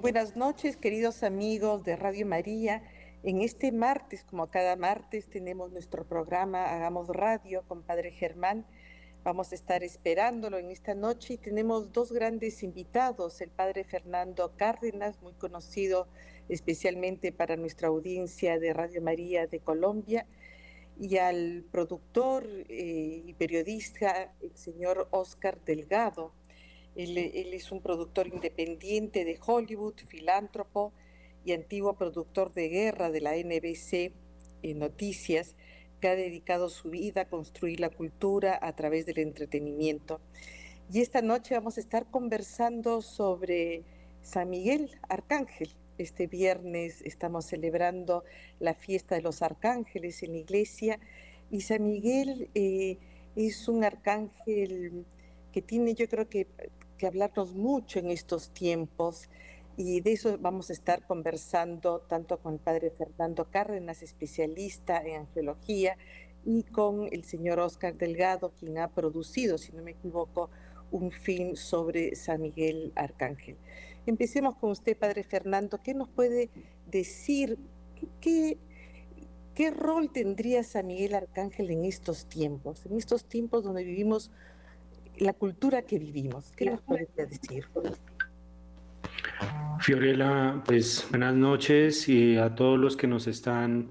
Buenas noches, queridos amigos de Radio María. En este martes, como cada martes, tenemos nuestro programa Hagamos Radio con Padre Germán. Vamos a estar esperándolo en esta noche y tenemos dos grandes invitados, el Padre Fernando Cárdenas, muy conocido especialmente para nuestra audiencia de Radio María de Colombia, y al productor eh, y periodista, el señor Oscar Delgado. Él, es un productor independiente de Hollywood, filántropo y antiguo productor de guerra de la NBC Noticias, que ha dedicado su vida a construir la cultura a través del entretenimiento. Y esta noche vamos a estar conversando sobre San Miguel Arcángel. Este viernes estamos celebrando la fiesta de los arcángeles en la iglesia y San Miguel eh, es un arcángel que tiene yo creo que que hablarnos mucho en estos tiempos y de eso vamos a estar conversando tanto con el padre Fernando Cárdenas, especialista en angiología, y con el señor Oscar Delgado, quien ha producido, si no me equivoco, un film sobre San Miguel Arcángel. Empecemos con usted, padre Fernando. ¿Qué nos puede decir? ¿Qué, qué rol tendría San Miguel Arcángel en estos tiempos? En estos tiempos donde vivimos la cultura que vivimos. ¿Qué nos puede decir? Fiorella, pues buenas noches y a todos los que nos están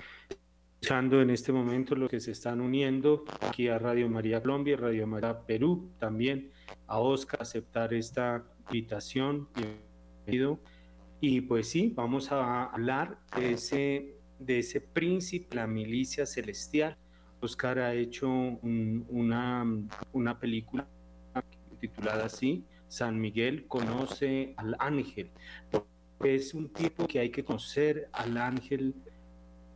escuchando en este momento, los que se están uniendo aquí a Radio María Colombia, y Radio María Perú, también a Oscar aceptar esta invitación. Bienvenido. Y pues sí, vamos a hablar de ese, de ese príncipe, la milicia celestial. Oscar ha hecho una, una película titulada así, San Miguel conoce al ángel. Es un tipo que hay que conocer al ángel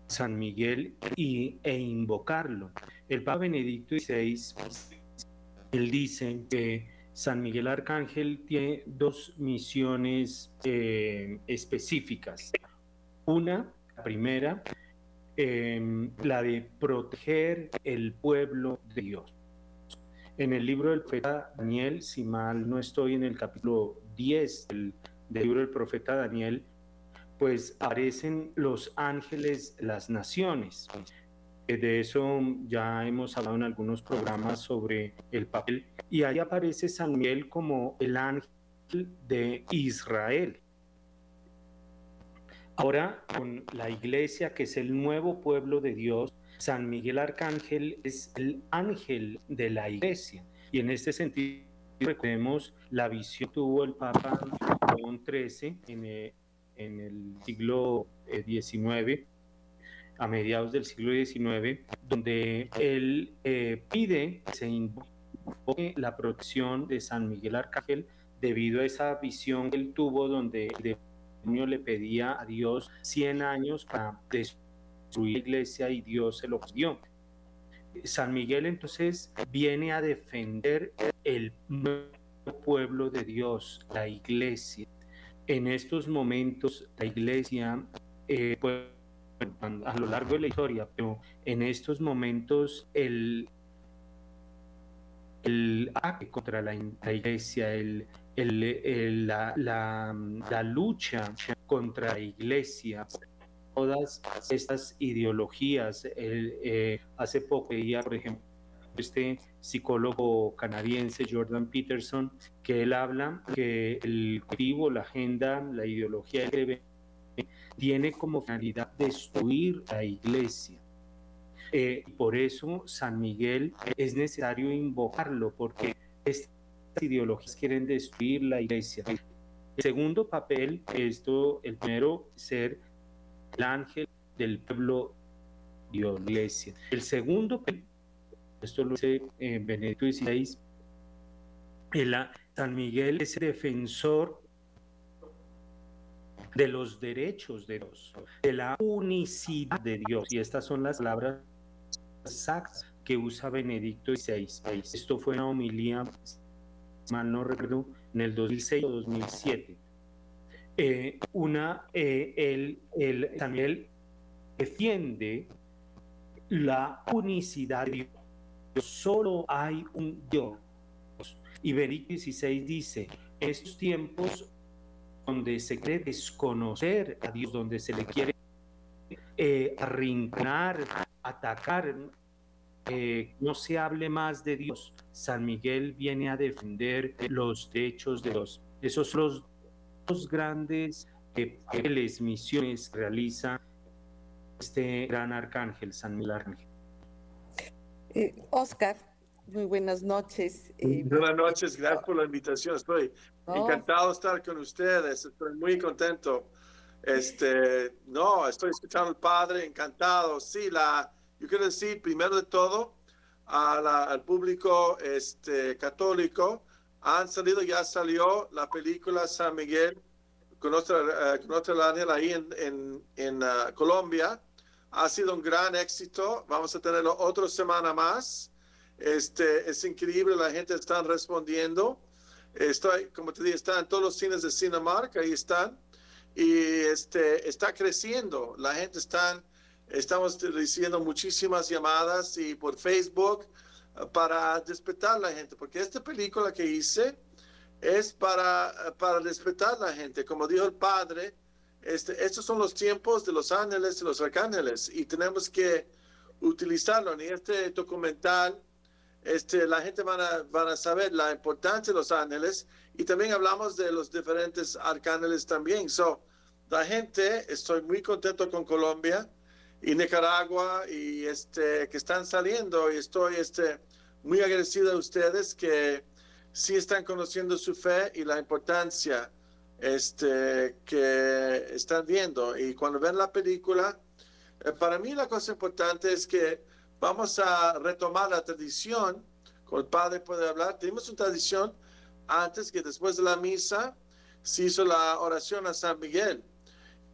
San Miguel y, e invocarlo. El Papa Benedicto XVI, él dice que San Miguel Arcángel tiene dos misiones eh, específicas. Una, la primera, em, la de proteger el pueblo de Dios. En el libro del profeta Daniel, si mal no estoy en el capítulo 10 del, libro del profeta Daniel, pues aparecen los ángeles, las naciones. De eso ya hemos hablado en algunos programas sobre el papel. Y ahí aparece San Miguel como el ángel de Israel. Ahora, con la iglesia, que es el nuevo pueblo de Dios, San Miguel Arcángel es el ángel de la iglesia. Y en este sentido, recordemos la visión que tuvo el Papa León XIII en, el siglo XIX, eh, a mediados del siglo XIX, donde él eh, pide que se invoque la protección de San Miguel Arcángel debido a esa visión que él tuvo donde el demonio le pedía a Dios 100 años para su iglesia y Dios se lo dio. San Miguel entonces viene a defender el pueblo de Dios, la iglesia. En estos momentos la iglesia, eh, pues, a lo largo de la historia, pero en estos momentos el, el ataque contra la, iglesia, el, la, la, la lucha contra la iglesia, todas estas ideologías. Eh, hace poco veía, por ejemplo, este psicólogo canadiense Jordan Peterson, que él habla que el cultivo, la agenda, la ideología tiene como finalidad destruir la iglesia. Eh, por eso San Miguel es necesario invocarlo, porque estas ideologías quieren destruir la iglesia. El segundo papel, esto, el primero, ser el ángel del pueblo la iglesia. El segundo, esto lo dice eh, Benedicto XVI, el, San Miguel es el defensor de los derechos de Dios, de la unicidad de Dios. Y estas son las palabras exactas que usa Benedicto XVI. Esto fue una homilía, mal no recuerdo, en el 2006 o 2007 eh, una, eh, el, el, también defiende la unicidad de Dios. Solo hay un Dios. Y Benito XVI dice, en estos tiempos donde se quiere desconocer a Dios, donde se le quiere eh, arrinconar, atacar, eh, no se hable más de Dios. San Miguel viene a defender los derechos de Dios. Esos son los dos grandes papeles, misiones que realiza este gran arcángel, San Miguel Arcángel. Eh, Oscar, muy buenas noches. Eh, buenas noches, gracias por la invitación. Estoy encantado de estar con ustedes. Estoy muy contento. Este, no, estoy escuchando al Padre, encantado. Sí, la, yo quiero decir primero de todo al público este, católico, han salido, ya salió la película San Miguel con nuestra, uh, ángel ahí en, en, en uh, Colombia. Ha sido un gran éxito. Vamos a tenerlo otra semana más. Este, es increíble, la gente está respondiendo. Estoy, como te dije, está en todos los cines de Cinemark, ahí están. Y este, está creciendo. La gente está, estamos recibiendo muchísimas llamadas y por Facebook para despertar a la gente, porque esta película que hice es para, para respetar a la gente. Como dijo el Padre, este, estos son los tiempos de los ángeles y los arcángeles y tenemos que utilizarlo. En este documental, este, la gente van a, van a saber la importancia de los ángeles y también hablamos de los diferentes arcángeles también. So, la gente, estoy muy contento con Colombia y Nicaragua y este, que están saliendo y estoy este, muy agradecido a ustedes que sí están conociendo su fe y la importancia este, que están viendo. Y cuando ven la película, eh, para mí la cosa importante es que vamos a retomar la tradición, con el Padre puede hablar, tenemos una tradición antes que después de la misa se hizo la oración a San Miguel.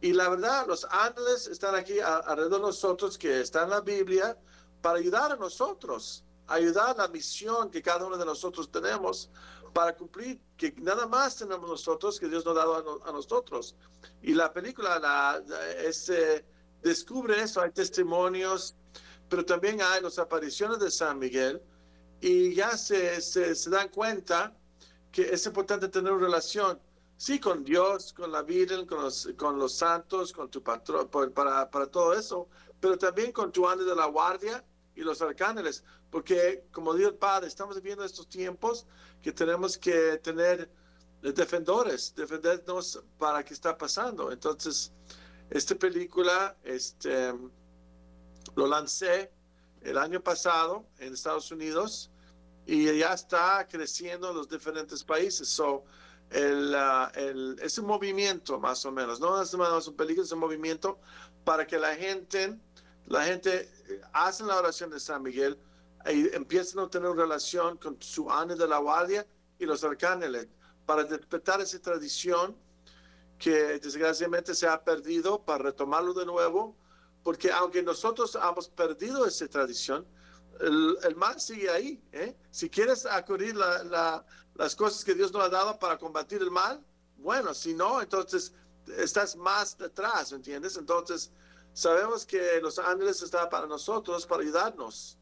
Y la verdad, los ángeles están aquí alrededor de nosotros, que está en la Biblia, para ayudar a nosotros ayudar a la misión que cada uno de nosotros tenemos para cumplir, que nada más tenemos nosotros que Dios nos ha dado a, nosotros. Y la película la, descubre eso, hay testimonios, pero también hay las apariciones de San Miguel y ya se, se, dan cuenta que es importante tener una relación, sí, con Dios, con la Virgen, con los, con los santos, con tu patrón, para, para todo eso, pero también con tu ángel de la guardia y los arcángeles, porque como dijo el Padre, estamos viviendo estos tiempos que tenemos que tener defensores, defendernos para qué está pasando. Entonces, esta película este, lo lancé el año pasado en Estados Unidos y ya está creciendo en los diferentes países. So, el, el, es un movimiento más o menos, no es un película, es un movimiento para que la gente la gente eh, hace la oración de San Miguel y empiezan a tener relación con su ángel de la guardia y los arcángeles para despertar esa tradición que desgraciadamente se ha perdido para retomarlo de nuevo, porque aunque nosotros hemos perdido esa tradición, el, mal sigue ahí. ¿eh? Si quieres acudir la, las cosas que Dios nos ha dado para combatir el mal, bueno, si no, entonces estás más detrás, ¿entiendes? Entonces, Sabemos que los ángeles están para nosotros, para ayudarnos.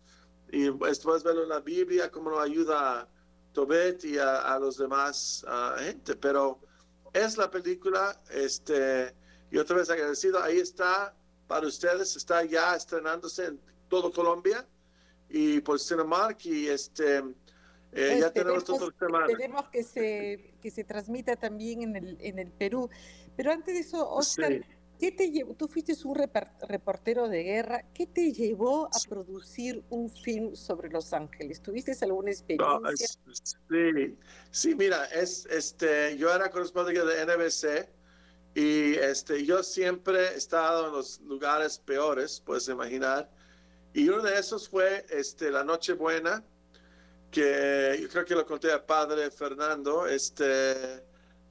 Y después verlo en la Biblia, cómo nos ayuda a Tobet y a, los demás gente. Pero es la película, este, y otra vez agradecido, ahí está para ustedes, está ya estrenándose en todo Colombia y por Cinemark y este... Eh, ya tenemos todo Esperemos que se, que se transmita también en el, en el Perú. Pero antes de eso, Oscar, ¿Qué te llevó? Tú fuiste un reportero de guerra. ¿Qué te llevó a producir un film sobre Los Ángeles? ¿Tuviste alguna experiencia? sí, sí, mira, es, este, yo era corresponsal de NBC y este, yo siempre he estado en los lugares peores, puedes imaginar. Y uno de esos fue este, la Nochebuena, que yo creo que lo conté a padre Fernando, este,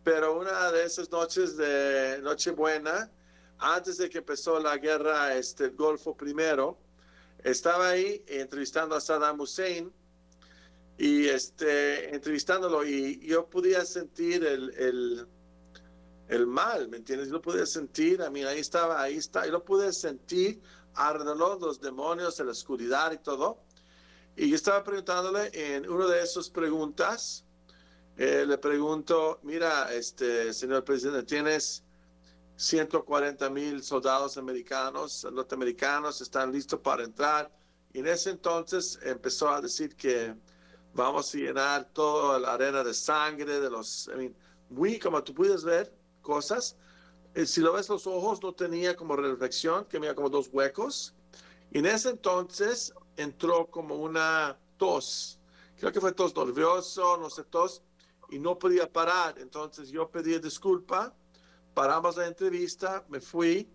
pero una de esas noches de Nochebuena, antes de que empezó la guerra este, el Golfo primero, estaba ahí entrevistando a Saddam Hussein y este, entrevistándolo y yo podía sentir el, el, el mal, ¿me entiendes? Yo lo podía sentir, a mí ahí estaba, ahí está, y lo pude sentir alrededor los demonios, de la oscuridad y todo. Y yo estaba preguntándole en una de esas preguntas, eh, le pregunto, mira, este señor presidente, tienes 140 mil soldados americanos, norteamericanos, están listos para entrar. Y en ese entonces empezó a decir que vamos a llenar toda la arena de sangre, de los, muy, como tú puedes ver, cosas. Eh, si lo ves los ojos, no tenía como reflexión, que tenía como dos huecos. Y en ese entonces entró como una tos. Creo que fue tos nervioso, no sé, tos, y no podía parar. Entonces yo pedí disculpa, paramos la entrevista, me fui,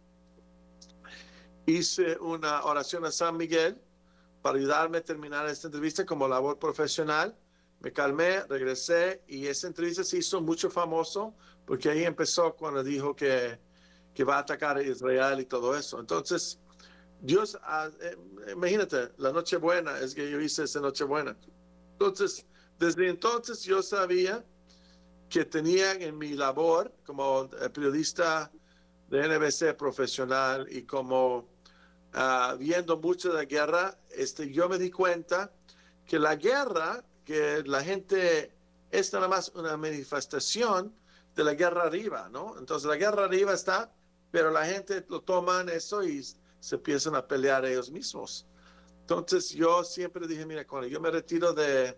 hice una oración a San Miguel para ayudarme a terminar esta entrevista como labor profesional. Me calmé, regresé y esa entrevista se hizo mucho famoso porque ahí empezó cuando dijo que, que va a atacar a Israel y todo eso. Entonces, Dios, ah, eh, imagínate, la noche buena es que yo hice esa noche buena. Entonces, desde entonces yo sabía que tenía en mi labor como eh, periodista de NBC profesional y como uh, viendo mucho de la guerra, este, yo me di cuenta que la guerra, que la gente es nada más una manifestación de la guerra arriba, ¿no? Entonces la guerra arriba está, pero la gente lo toman eso y se empiezan a pelear ellos mismos. Entonces yo siempre dije, mira, cuando yo me retiro de,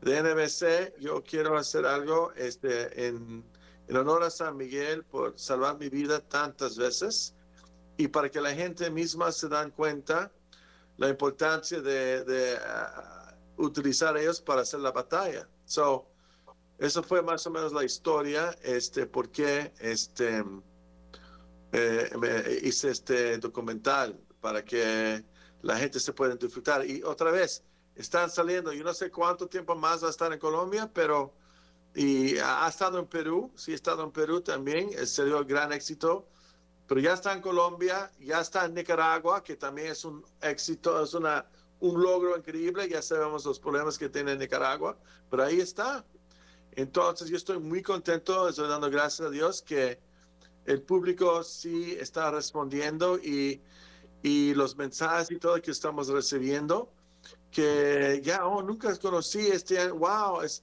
de NBC, yo quiero hacer algo este, en, en honor a San Miguel por salvar mi vida tantas veces y para que la gente misma se dan cuenta la importancia de, de uh, utilizar ellos para hacer la batalla. So, eso fue más o menos la historia, este, por qué este, eh, hice este documental, para que la gente se pueda disfrutar. Y otra vez, están saliendo, yo no sé cuánto tiempo más va a estar en Colombia, pero y ha, estado en Perú, sí ha estado en Perú también, se dio gran éxito pero ya está en Colombia, ya está en Nicaragua, que también es un éxito, es una, un logro increíble, ya sabemos los problemas que tiene Nicaragua, pero ahí está. Entonces yo estoy muy contento, estoy dando gracias a Dios que el público sí está respondiendo y, y los mensajes y todo que estamos recibiendo, que ya, oh, nunca conocí este, wow, es,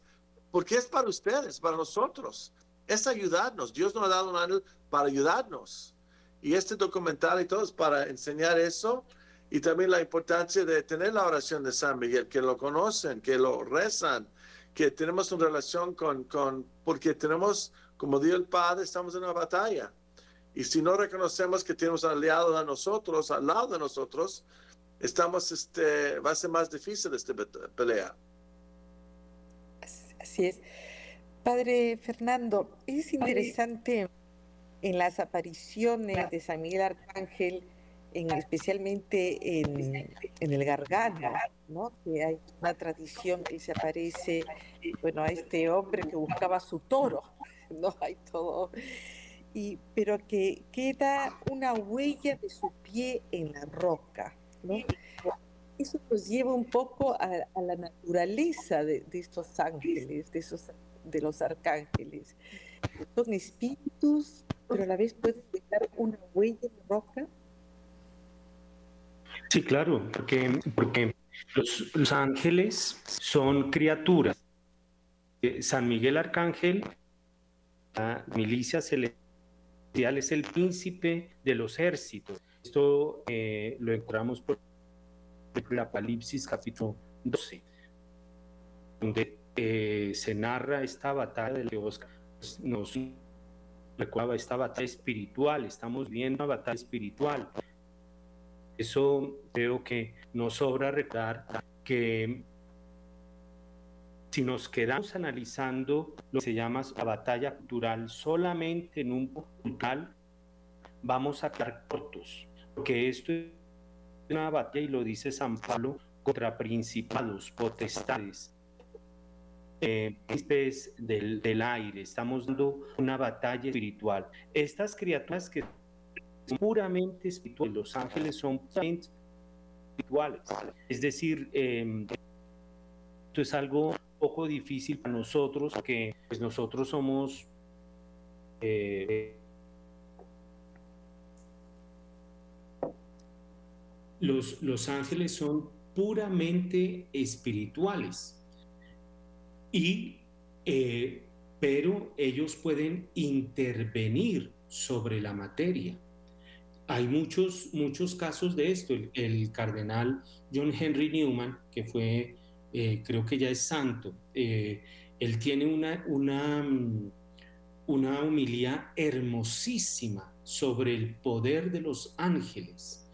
porque es para ustedes, para nosotros, es ayudarnos. Dios nos ha dado un año para ayudarnos. Y este documental y todo es para enseñar eso y también la importancia de tener la oración de San Miguel, que lo conocen, que lo rezan, que tenemos una relación con, con porque tenemos, como dijo el Padre, estamos en una batalla. Y si no reconocemos que tenemos aliados a nosotros, al lado de nosotros, estamos, este, va a ser más difícil esta pelea. Así es. Padre Fernando, es interesante en las apariciones de San Miguel Arcángel, en, especialmente en, el Gargano, ¿no? que hay una tradición que se aparece, bueno, a este hombre que buscaba su toro, ¿no? Hay todo, y, pero que queda una huella de su pie en la roca, ¿no? Eso nos lleva un poco a, la naturaleza de, estos ángeles, de, esos, de los arcángeles. Son espíritus pero a la vez puede dejar una huella de roca. Sí, claro, porque, porque los, ángeles son criaturas. Eh, San Miguel Arcángel, la milicia celestial, es el príncipe de los ejércitos. Esto eh, lo encontramos por el Apocalipsis capítulo 12, donde eh, se narra esta batalla de los nos recuerda esta batalla espiritual, estamos viendo una batalla espiritual. Eso creo que nos sobra recordar que si nos quedamos analizando lo que se llama la batalla cultural solamente en un local, vamos a quedar cortos, porque esto es una batalla, y lo dice San Pablo, contra principados, potestades, eh, del, del, aire, estamos dando una batalla espiritual. Estas criaturas que son puramente espirituales, los ángeles son puramente espirituales. Es decir, eh, esto es algo poco difícil para nosotros, que pues nosotros somos... Eh, los, los ángeles son puramente espirituales. Y eh, pero ellos pueden intervenir sobre la materia. Hay muchos, muchos casos de esto. El, cardenal John Henry Newman, que fue, eh, creo que ya es santo, eh, él tiene una, una, una humilía hermosísima sobre el poder de los ángeles.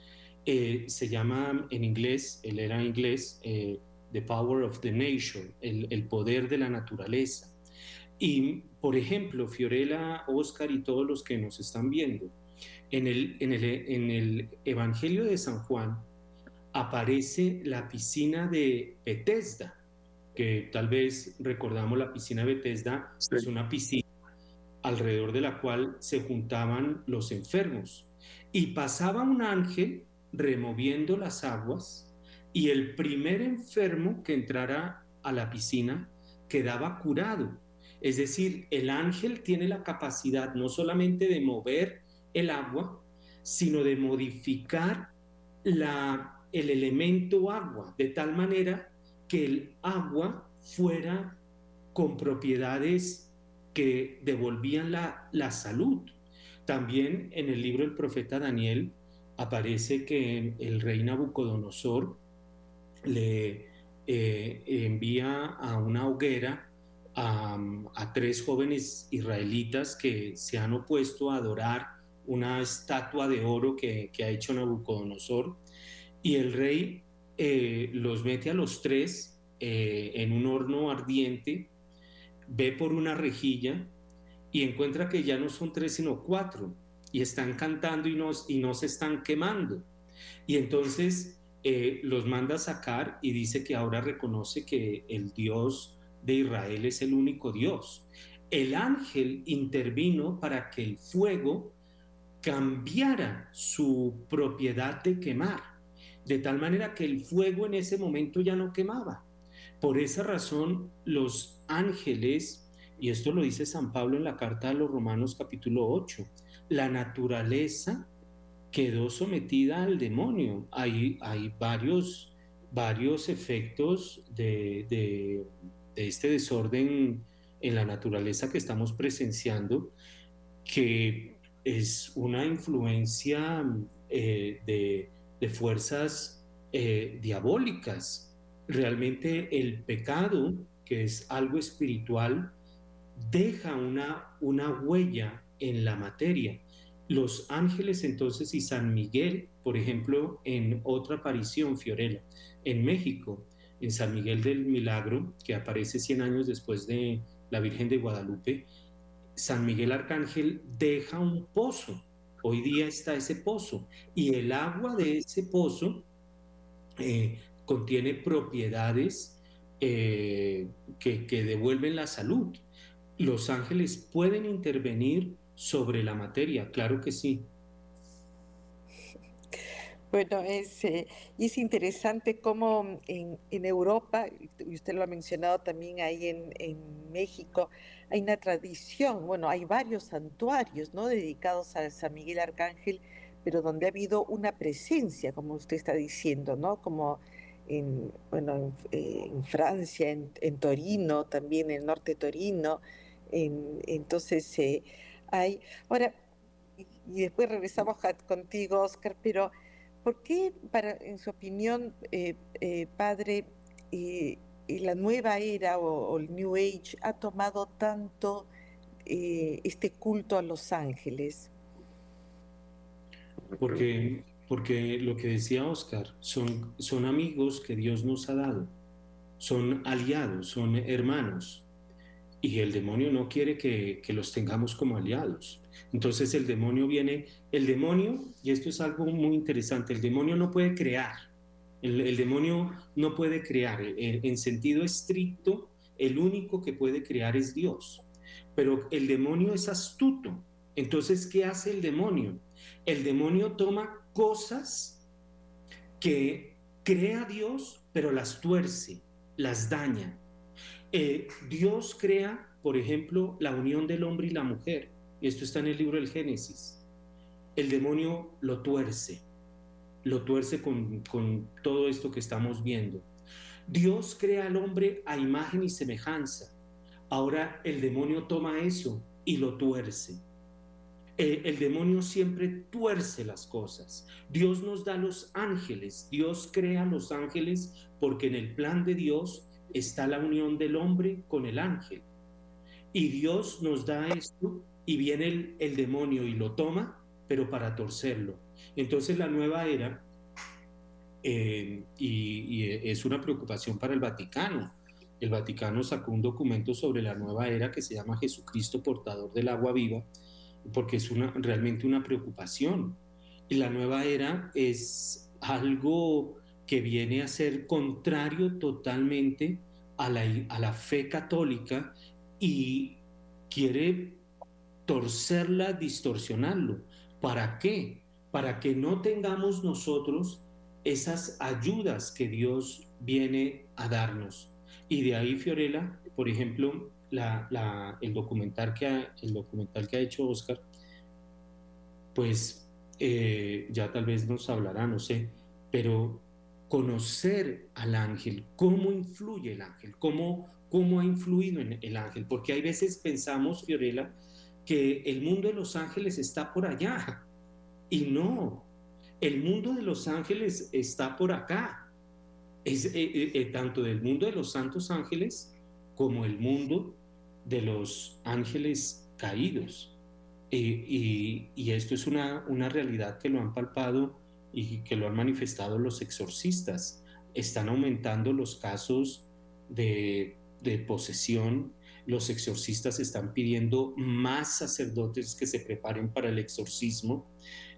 Eh, se llama en inglés, él era inglés, The Power of the Nation, el, el poder de la naturaleza. Y, por ejemplo, Fiorella, Oscar y todos los que nos están viendo, en el, en el, en el Evangelio de San Juan aparece la piscina de Bethesda, que tal vez recordamos la piscina de Bethesda, es una piscina alrededor de la cual se juntaban los enfermos. Y pasaba un ángel removiendo las aguas y el primer enfermo que entrara a la piscina quedaba curado. Es decir, el ángel tiene la capacidad no solamente de mover el agua, sino de modificar la, el elemento agua, de tal manera que el agua fuera con propiedades que devolvían la, la salud. También en el libro del profeta Daniel aparece que el rey Nabucodonosor le eh, envía a una hoguera a, tres jóvenes israelitas que se han opuesto a adorar una estatua de oro que, ha hecho Nabucodonosor y el rey eh, los mete a los tres eh, en un horno ardiente, ve por una rejilla y encuentra que ya no son tres sino cuatro y están cantando y no, y no se están quemando. Y entonces eh, los manda a sacar y dice que ahora reconoce que el Dios de Israel es el único Dios. El ángel intervino para que el fuego cambiara su propiedad de quemar, de tal manera que el fuego en ese momento ya no quemaba. Por esa razón, los ángeles, y esto lo dice San Pablo en la carta a los Romanos capítulo 8, la naturaleza quedó sometida al demonio. Hay, hay varios, varios efectos de, este desorden en la naturaleza que estamos presenciando, que es una influencia eh, de, fuerzas eh, diabólicas. Realmente el pecado, que es algo espiritual, deja una, una huella en la materia. Los ángeles entonces y San Miguel, por ejemplo, en otra aparición, Fiorella, en México, en San Miguel del Milagro, que aparece 100 años después de la Virgen de Guadalupe, San Miguel Arcángel deja un pozo. Hoy día está ese pozo y el agua de ese pozo eh, contiene propiedades eh, que, que devuelven la salud. Los ángeles pueden intervenir sobre la materia, claro que sí. Bueno, es, eh, es interesante cómo en, Europa, y usted lo ha mencionado también ahí en, México, hay una tradición, bueno, hay varios santuarios ¿no? dedicados a San Miguel Arcángel, pero donde ha habido una presencia, como usted está diciendo, ¿no? Como en, bueno, en, Francia, en, Torino, también en el norte de Torino. entonces, eh, hay... Ahora, y después regresamos contigo, Oscar, pero ¿Por qué, para, en su opinión, eh, eh, padre, eh, la nueva era o, el New Age ha tomado tanto este culto a los ángeles? Porque, porque lo que decía Oscar, son, son amigos que Dios nos ha dado, son aliados, son hermanos. Y el demonio no quiere que, que los tengamos como aliados. Entonces el demonio viene, el demonio, y esto es algo muy interesante, el demonio no puede crear, el, demonio no puede crear, en, sentido estricto, el único que puede crear es Dios, pero el demonio es astuto. Entonces, ¿qué hace el demonio? El demonio toma cosas que crea Dios, pero las tuerce, las daña. Eh, Dios crea, por ejemplo, la unión del hombre y la mujer esto está en el libro del Génesis, el demonio lo tuerce, lo tuerce con, todo esto que estamos viendo. Dios crea al hombre a imagen y semejanza. Ahora el demonio toma eso y lo tuerce. Eh, el demonio siempre tuerce las cosas. Dios nos da los ángeles, Dios crea los ángeles porque en el plan de Dios está la unión del hombre con el ángel. Y Dios nos da esto y viene el, demonio y lo toma, pero para torcerlo. Entonces la nueva era, eh, y es una preocupación para el Vaticano, el Vaticano sacó un documento sobre la nueva era que se llama Jesucristo portador del agua viva, porque es una, realmente una preocupación. Y la nueva era es algo que viene a ser contrario totalmente a la, a la fe católica y quiere torcerla, distorsionarlo. ¿Para qué? Para que no tengamos nosotros esas ayudas que Dios viene a darnos. Y de ahí, Fiorella, por ejemplo, el, documental que ha, el documental que ha hecho Oscar, pues eh, ya tal vez nos hablará, no sé, pero conocer al ángel, cómo influye el ángel, cómo, cómo ha influido en el ángel, porque hay veces pensamos, Fiorella, que el mundo de los ángeles está por allá, y no, el mundo de los ángeles está por acá es eh, eh, eh, tanto del mundo de los santos ángeles como el mundo de los ángeles caídos. Y, esto es una, una realidad que lo han palpado y que lo han manifestado los exorcistas. Están aumentando los casos de, de posesión. Los exorcistas están pidiendo más sacerdotes que se preparen para el exorcismo.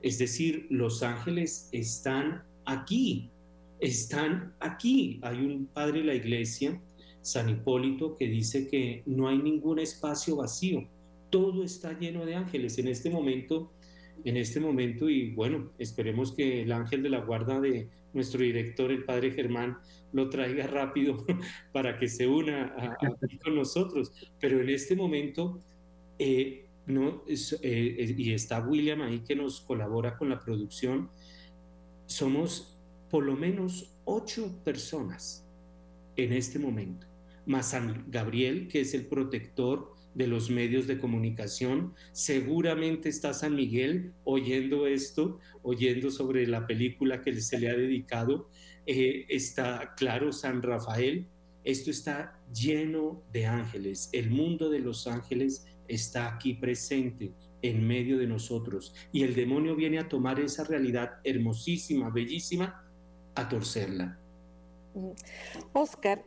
Es decir, los ángeles están aquí están aquí. Hay un padre de la iglesia, San Hipólito, que dice que no hay ningún espacio vacío, todo está lleno de ángeles. En este momento, en este momento, y bueno, esperemos que el ángel de la guarda de nuestro director, el padre Germán, lo traiga rápido para que se una con nosotros. Pero en este momento, eh, no, eh, y está William ahí que nos colabora con la producción, somos por lo menos ocho personas en este momento, más San Gabriel, que es el protector de los medios de comunicación. Seguramente está San Miguel oyendo esto, oyendo sobre la película que se le ha dedicado. Eh, está, claro, San Rafael. Esto está lleno de ángeles. El mundo de los ángeles está aquí presente en medio de nosotros. Y el demonio viene a tomar esa realidad hermosísima, bellísima, a torcerla. Oscar,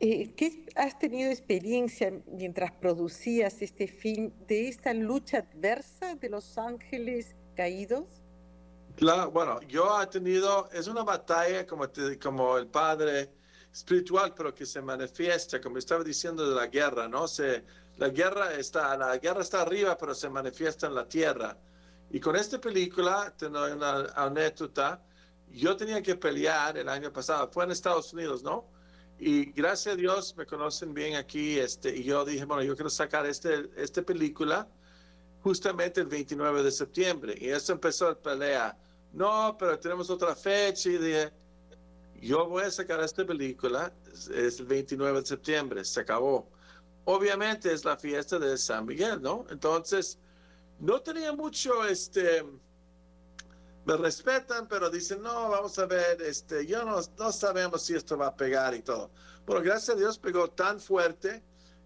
eh, ¿qué has tenido experiencia mientras producías este film de esta lucha adversa de los ángeles caídos? Claro, bueno, yo he tenido, es una batalla como, como el padre espiritual, pero que se manifiesta, como estaba diciendo de la guerra, ¿no? Se, la guerra está, la guerra está arriba, pero se manifiesta en la tierra. Y con esta película, tengo una anécdota, yo tenía que pelear el año pasado, fue en Estados Unidos, ¿no? Y gracias a Dios me conocen bien aquí, este, y yo dije, bueno, yo quiero sacar este, esta película justamente el 29 de septiembre. Y eso empezó la pelea. No, pero tenemos otra fecha. Y dije, yo voy a sacar esta película, es el 29 de septiembre, se acabó. Obviamente es la fiesta de San Miguel, ¿no? Entonces, no tenía mucho, este, me respetan, pero dicen, no, vamos a ver, este, yo no, no sabemos si esto va a pegar y todo. Bueno, gracias a Dios pegó tan fuerte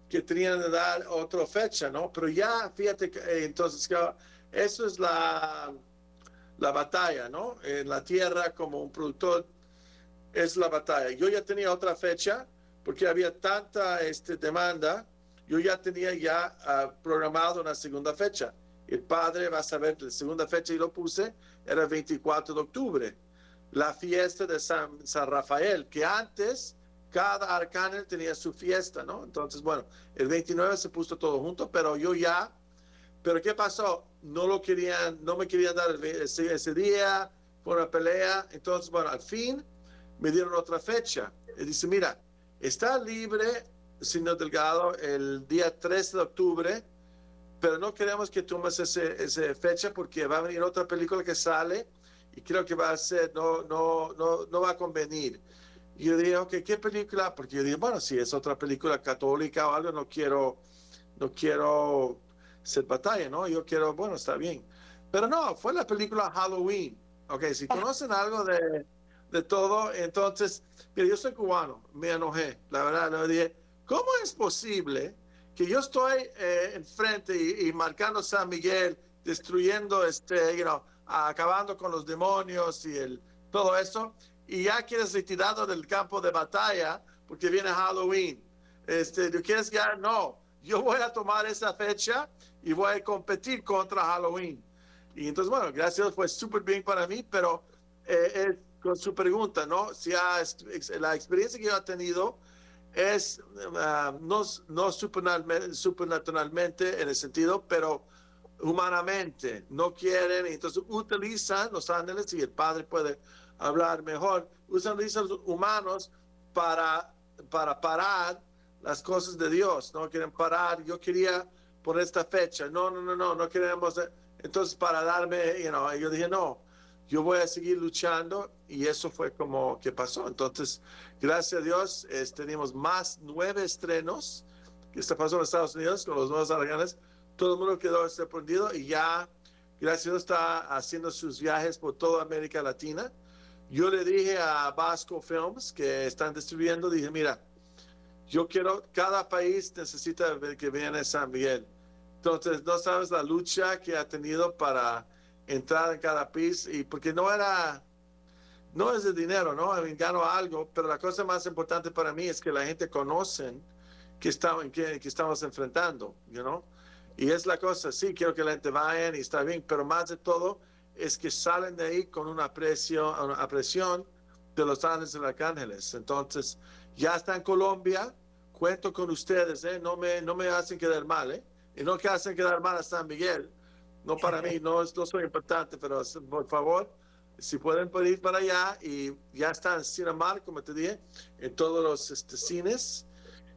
que tenían que dar otra fecha, ¿no? Pero ya, fíjate, que, eh, entonces, eso es la, la batalla, ¿no? En la tierra como un productor es la batalla. Yo ya tenía otra fecha porque había tanta este, demanda, yo ya tenía ya uh, programado una segunda fecha. El padre va a saber la segunda fecha y lo puse era el 24 de octubre, la fiesta de San, Rafael, que antes cada arcángel tenía su fiesta, ¿no? Entonces, bueno, el 29 se puso todo junto, pero yo ya, pero ¿qué pasó? No lo querían, no me querían dar ese, día, fue una pelea, entonces, bueno, al fin me dieron otra fecha. Y dice, mira, está libre, señor Delgado, el día 3 de octubre, pero no queremos que tomes esa fecha porque va a venir otra película que sale y creo que va a ser, no, no, no, no va a convenir. Y yo dije, ok, ¿qué película? Porque yo dije, bueno, si es otra película católica o algo, no quiero, no quiero ser batalla, ¿no? Yo quiero, bueno, está bien. Pero no, fue la película Halloween. Ok, si ah. conocen algo de, de todo, entonces, mira, yo soy cubano, me enojé, la verdad, le dije, ¿cómo es posible que yo estoy eh, enfrente y, marcando San Miguel, destruyendo, este, you acabando con los demonios y el, todo eso, y ya quieres retirado del campo de batalla porque viene Halloween. Este, ¿tú quieres ya? No, yo voy a tomar esa fecha y voy a competir contra Halloween. Y entonces, bueno, gracias, fue súper bien para mí, pero eh, con su pregunta, ¿no? Si la experiencia que yo he tenido es uh, no, no supernaturalmente en el sentido, pero humanamente. No quieren, entonces utilizan los ángeles y el Padre puede hablar mejor, usan los humanos para, para parar las cosas de Dios, no quieren parar, yo quería por esta fecha, no, no, no, no, no queremos, entonces para darme, you know, yo dije, no, yo voy a seguir luchando y eso fue como que pasó. Entonces, gracias a Dios, tenemos más nueve estrenos que está pasando en Estados Unidos con los nuevos alganes. Todo el mundo quedó sorprendido y ya, gracias está haciendo sus viajes por toda América Latina. Yo le dije a Vasco Films que están distribuyendo, dije, mira, yo quiero, cada país necesita que viene San Miguel. Entonces, no sabes la lucha que ha tenido para entrar en cada país y porque no era, no es de dinero, ¿no? Gano algo, pero la cosa más importante para mí es que la gente conoce que, estamos, que, que estamos enfrentando, you know? Y es la cosa, sí, quiero que la gente vaya y está bien, pero más de todo es que salen de ahí con una presión, una presión de los ángeles de los ángeles. Entonces, ya está en Colombia, cuento con ustedes, ¿eh? no, me, no me hacen quedar mal, ¿eh? y no que hacen quedar mal a San Miguel no para mí, no, no soy importante, pero por favor, si pueden ir para allá y ya está en Cinemark, como te dije, en todos los este, cines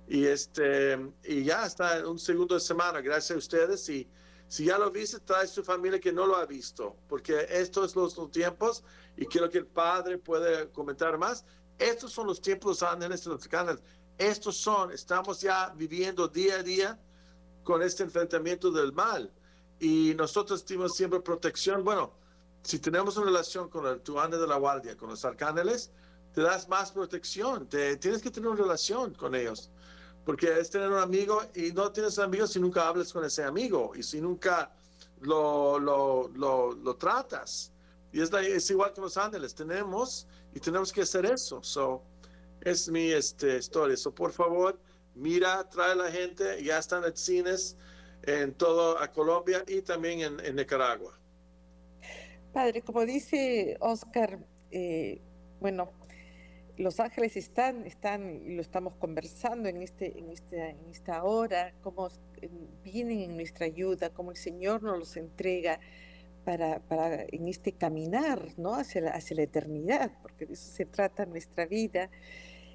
y este y ya está en un segundo de semana, gracias a ustedes y si ya lo viste, trae su familia que no lo ha visto, porque estos son los, tiempos y quiero que el padre pueda comentar más. Estos son los tiempos ángeles de los canales. Estos son, estamos ya viviendo día a día con este enfrentamiento del mal y nosotros tenemos siempre protección. Bueno, si tenemos una relación con el, tu ángel de la guardia, con los arcángeles, te das más protección. Te, tienes que tener una relación con ellos. Porque es tener un amigo y no tienes amigos si nunca hablas con ese amigo y si nunca lo, lo, lo, lo tratas. Y es, es, igual que los ángeles. Tenemos y tenemos que hacer eso. So, es mi este, historia. So, por favor, mira, trae a la gente. Ya están en cines en toda Colombia y también en, Nicaragua. Padre, como dice Oscar, eh, bueno, los ángeles están, están, y lo estamos conversando en, este, en, este, en esta hora, cómo vienen en nuestra ayuda, cómo el Señor nos los entrega para, para en este caminar ¿no? hacia, la, hacia la eternidad, porque de eso se trata nuestra vida.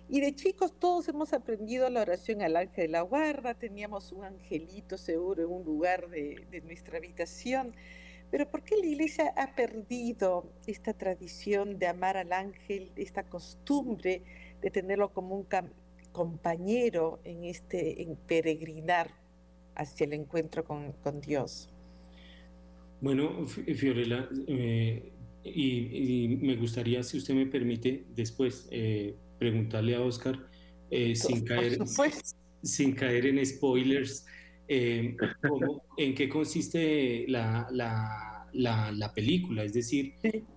Y de chicos todos hemos aprendido la oración al ángel de la guarda, teníamos un angelito seguro en un lugar de, nuestra habitación. Pero ¿por qué la iglesia ha perdido esta tradición de amar al ángel, esta costumbre de tenerlo como un compañero en este en peregrinar hacia el encuentro con, Dios? Bueno, Fiorella, eh, y, me gustaría, si usted me permite, después eh, preguntarle a Oscar, eh, sin, caer, sin caer en spoilers, eh, en qué consiste la, la, la, película, es decir,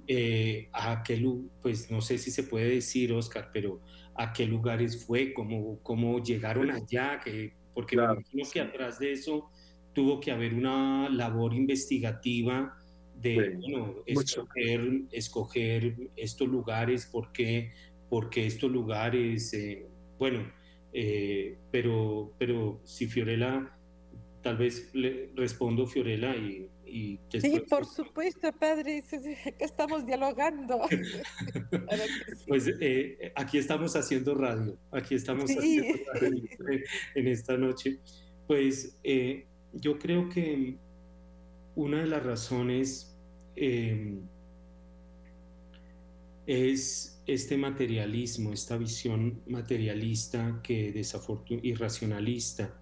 eh, a qué pues no sé si se puede decir, Oscar, pero a qué lugares fue, cómo, cómo llegaron allá, que, porque me imagino que atrás de eso tuvo que haber una labor investigativa de bueno, escoger, escoger, estos lugares, por qué, porque estos lugares, eh, bueno, eh, pero, pero si Fiorella, tal vez le respondo Fiorella y... sí, por supuesto, padre, acá estamos dialogando. pues eh, aquí estamos haciendo radio, aquí estamos haciendo radio en esta noche. Pues yo creo que una de las razones es este materialismo, esta visión materialista que y racionalista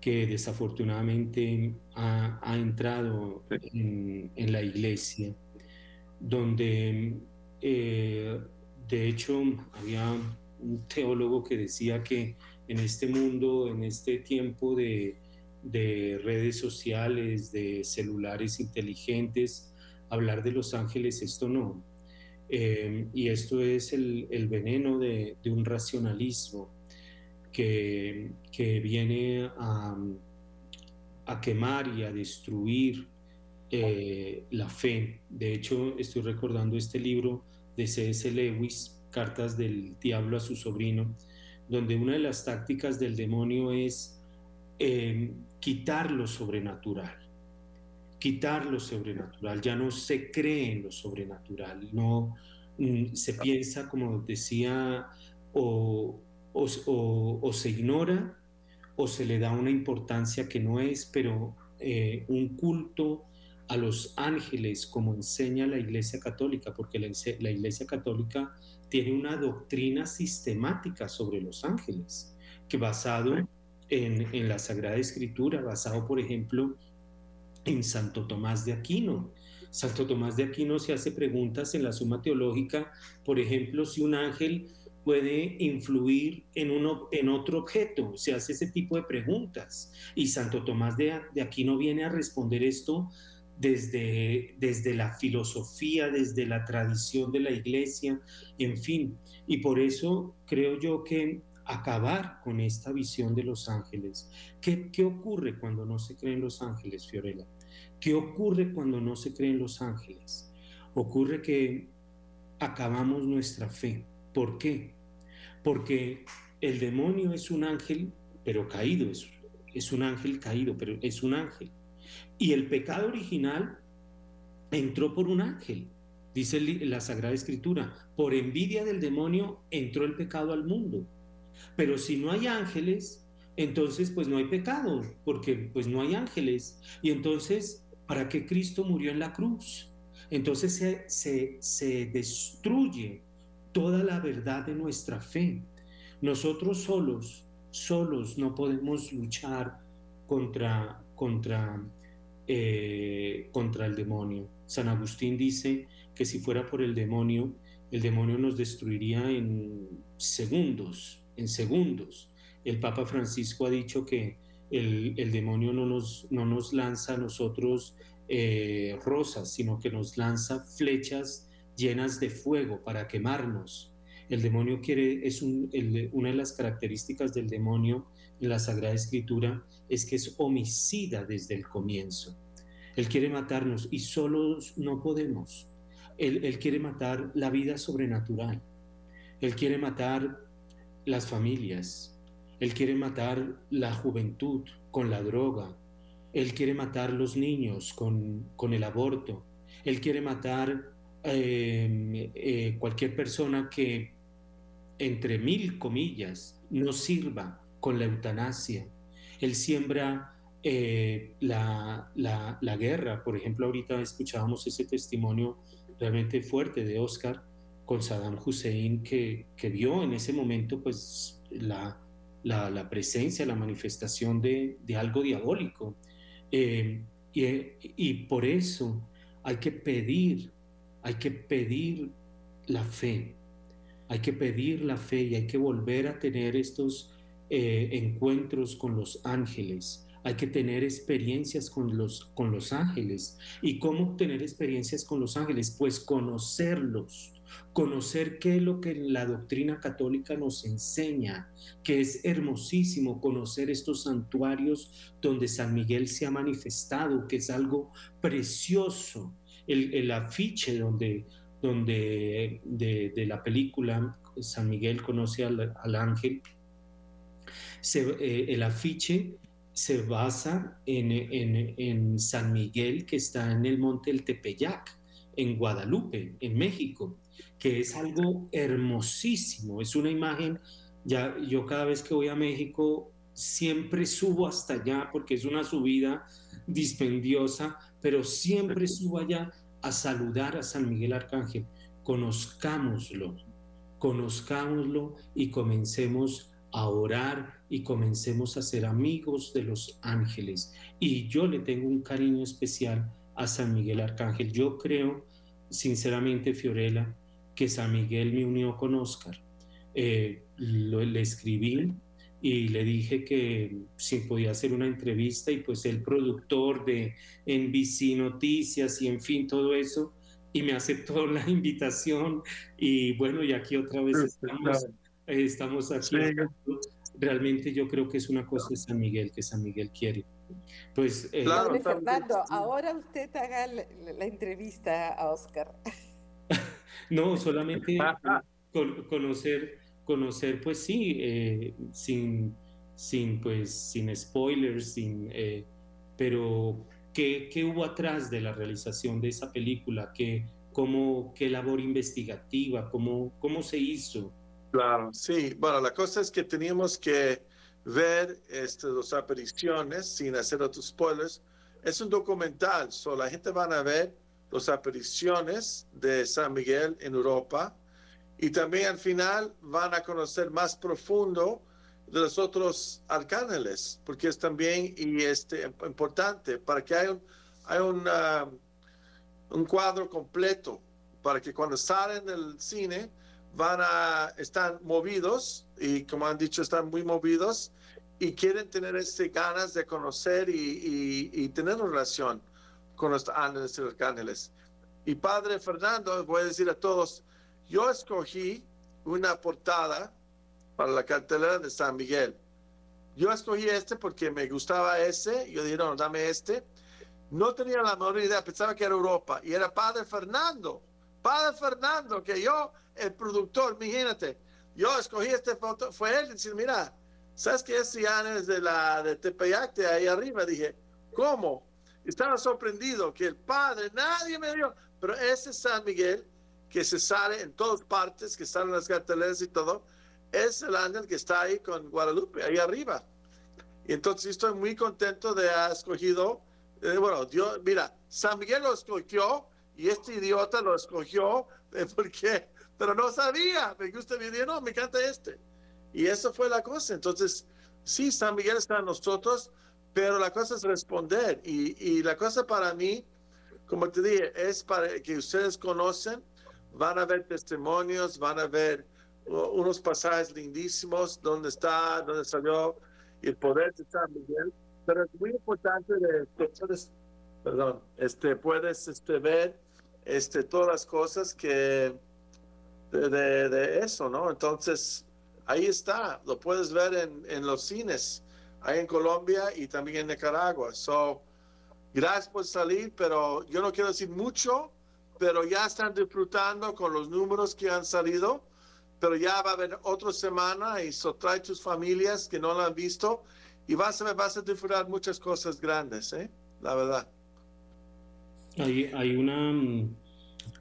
que desafortunadamente ha, entrado en, la iglesia, donde eh, de hecho había un teólogo que decía que en este mundo, en este tiempo de, redes sociales, de celulares inteligentes, hablar de los ángeles, esto no. Eh, y esto es el, veneno de, un racionalismo que, viene a, quemar y a destruir eh, la fe. De hecho, estoy recordando este libro de C.S. Lewis, Cartas del Diablo a su sobrino, donde una de las tácticas del demonio es eh, quitar lo sobrenatural, quitar lo sobrenatural, ya no se cree en lo sobrenatural, no mm, se piensa, como decía, o, se ignora o se le da una importancia que no es, pero eh, un culto a los ángeles, como enseña la Iglesia Católica, porque la Iglesia Católica tiene una doctrina sistemática sobre los ángeles, que basado en, la Sagrada Escritura, basado, por ejemplo, en Santo Tomás de Aquino. Santo Tomás de Aquino se hace preguntas en la Suma Teológica, por ejemplo, si un ángel puede influir en, uno, en otro objeto, se hace ese tipo de preguntas. Y Santo Tomás de, de Aquino viene a responder esto desde, desde la filosofía, desde la tradición de la iglesia, en fin. Y por eso creo yo que acabar con esta visión de los ángeles. ¿Qué, ¿Qué, ocurre cuando no se creen los ángeles, Fiorella? ¿Qué ocurre cuando no se creen los ángeles? Ocurre que acabamos nuestra fe. ¿Por qué? Porque el demonio es un ángel, pero caído, es, es un ángel caído, pero es un ángel. Y el pecado original entró por un ángel, dice la Sagrada Escritura. Por envidia del demonio entró el pecado al mundo. Pero si no hay ángeles, entonces pues no hay pecado, porque pues no hay ángeles. Y entonces, ¿para qué Cristo murió en la cruz? Entonces se, se, se destruye toda la verdad de nuestra fe. Nosotros solos, solos no podemos luchar contra, contra eh, contra el demonio. San Agustín dice que si fuera por el demonio, el demonio nos destruiría en segundos, en segundos. El Papa Francisco ha dicho que el, demonio no nos, no nos lanza a nosotros eh, rosas, sino que nos lanza flechas llenas de fuego para quemarnos. El demonio quiere, es una de las características del demonio en la Sagrada Escritura es que es homicida desde el comienzo. Él quiere matarnos y solos no podemos. Él, él quiere matar la vida sobrenatural. Él quiere matar las familias. Él quiere matar la juventud con la droga. Él quiere matar los niños con, con el aborto. Él quiere matar eh, eh, cualquier persona que, entre mil comillas, no sirva con la eutanasia. Él siembra eh, la, la, guerra. Por ejemplo, ahorita escuchábamos ese testimonio realmente fuerte de Oscar con Saddam Hussein que, que vio en ese momento pues la, la, presencia, la manifestación de, de algo diabólico. Eh, y, y por eso hay que pedir, hay que pedir la fe, hay que pedir la fe y hay que volver a tener estos eh, encuentros con los ángeles. Hay que tener experiencias con los, con los ángeles. ¿Y cómo tener experiencias con los ángeles? Pues conocerlos, conocer qué es lo que la doctrina católica nos enseña, que es hermosísimo conocer estos santuarios donde San Miguel se ha manifestado, que es algo precioso. El, afiche donde, donde de, la película San Miguel conoce al ángel eh, el afiche se basa en, San Miguel, que está en el monte El Tepeyac, en Guadalupe, en México, que es algo hermosísimo. Es una imagen, ya yo cada vez que voy a México siempre subo hasta allá porque es una subida dispendiosa, pero siempre subo allá a saludar a San Miguel Arcángel. Conozcámoslo, conozcámoslo y comencemos a orar y comencemos a ser amigos de los ángeles. Y yo le tengo un cariño especial a San Miguel Arcángel. Yo creo, sinceramente, Fiorella, que San Miguel me unió con Oscar. Eh, le escribí y le dije que si podía hacer una entrevista y pues el productor de NBC Noticias y en fin todo eso y me aceptó la invitación y bueno y aquí otra vez estamos, estamos aquí. Realmente yo creo que es una cosa de San Miguel que San Miguel quiere. Pues eh, Fernando, ahora usted haga la, entrevista a Oscar. no, solamente conocer conocer, pues sí, eh, sin, sin, pues, sin spoilers, sin, eh, pero ¿qué, ¿qué, hubo atrás de la realización de esa película? ¿Qué, cómo, qué labor investigativa? ¿Cómo, ¿Cómo se hizo? Claro, sí. Bueno, la cosa es que teníamos que ver este, las apariciones sin hacer otros spoilers. Es un documental, so la gente van a ver las apariciones de San Miguel en Europa y también al final van a conocer más profundo de los otros arcángeles, porque es también y este, importante para que haya un, hay un, un cuadro completo, para que cuando salen del cine van a estar movidos y como han dicho están muy movidos y quieren tener este ganas de conocer y, y, y tener una relación con los ángeles y arcángeles. Y Padre Fernando, voy a decir a todos, yo escogí una portada para la cartelera de San Miguel. Yo escogí este porque me gustaba ese. Yo dije, no, dame este. No tenía la menor idea, pensaba que era Europa. Y era Padre Fernando. Padre Fernando, que yo, el productor, imagínate, yo escogí este foto. Fue él decir, mira, ¿sabes que ese es de la de Tepeyac, de ahí arriba? Dije, ¿cómo? Estaba sorprendido que el Padre, nadie me dio. Pero ese San Miguel que se sale en todas partes, que salen las carteleras y todo, es el ángel que está ahí con Guadalupe, ahí arriba. Y entonces estoy muy contento de haber escogido, eh, bueno, Dios, mira, San Miguel lo escogió y este idiota lo escogió eh, porque, pero no sabía, me gusta mi no, me encanta este. Y eso fue la cosa. Entonces, sí, San Miguel está en nosotros, pero la cosa es responder. Y, y la cosa para mí, como te dije, es para que ustedes conocen van a ver testimonios, van a ver unos pasajes lindísimos donde está, donde salió el poder de San Miguel. Pero es muy importante de, puedes, perdón, este, puedes este, ver este, todas las cosas que de, de, eso, ¿no? Entonces, ahí está, lo puedes ver en, en los cines, ahí en Colombia y también en Nicaragua. So, gracias por salir, pero yo no quiero decir mucho pero ya están disfrutando con los números que han salido, pero ya va a haber otra semana y so trae tus familias que no la han visto y vas a, vas a disfrutar muchas cosas grandes, ¿eh? la verdad. Hay, hay, una,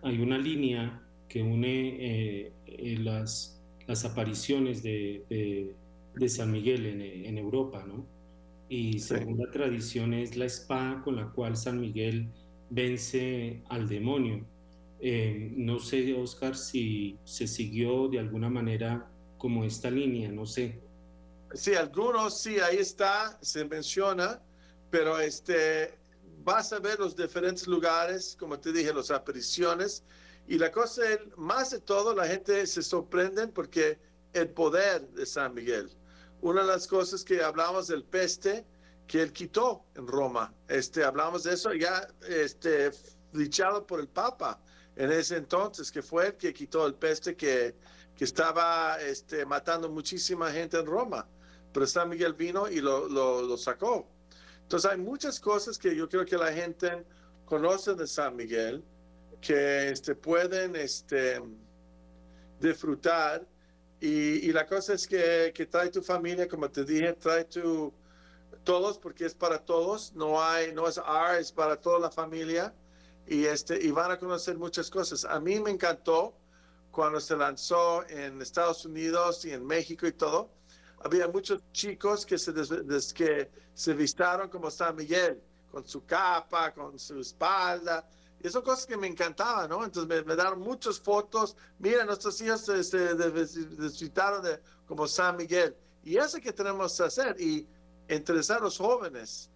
hay una línea que une eh, las, las apariciones de, de, San Miguel en, en, Europa, ¿no? Y según la tradición es la espada con la cual San Miguel vence al demonio. Eh, no sé, Oscar, si se siguió de alguna manera como esta línea, no sé. Sí, algunos sí, ahí está, se menciona, pero este, vas a ver los diferentes lugares, como te dije, las apariciones, y la cosa, más de todo, la gente se sorprende porque el poder de San Miguel. Una de las cosas que hablamos del peste, que él quitó en Roma. Este, hablamos de eso ya este, dichado por el Papa en ese entonces, que fue el que quitó el peste que, que estaba este, matando muchísima gente en Roma. Pero San Miguel vino y lo, lo, sacó. Entonces hay muchas cosas que yo creo que la gente conoce de San Miguel, que este, pueden este, disfrutar. Y, y la cosa es que, que trae tu familia, como te dije, trae tu todos porque es para todos, no hay, no es R, es para toda la familia y, este, y van a conocer muchas cosas. A mí me encantó cuando se lanzó en Estados Unidos y en México y todo. Había muchos chicos que se, que se vistaron como San Miguel, con su capa, con su espalda. Y son cosas que me encantaban, ¿no? Entonces me, me daron muchas fotos. Mira, nuestros hijos se, se disfrutaron de como San Miguel. Y eso que tenemos que hacer y interesar los jóvenes.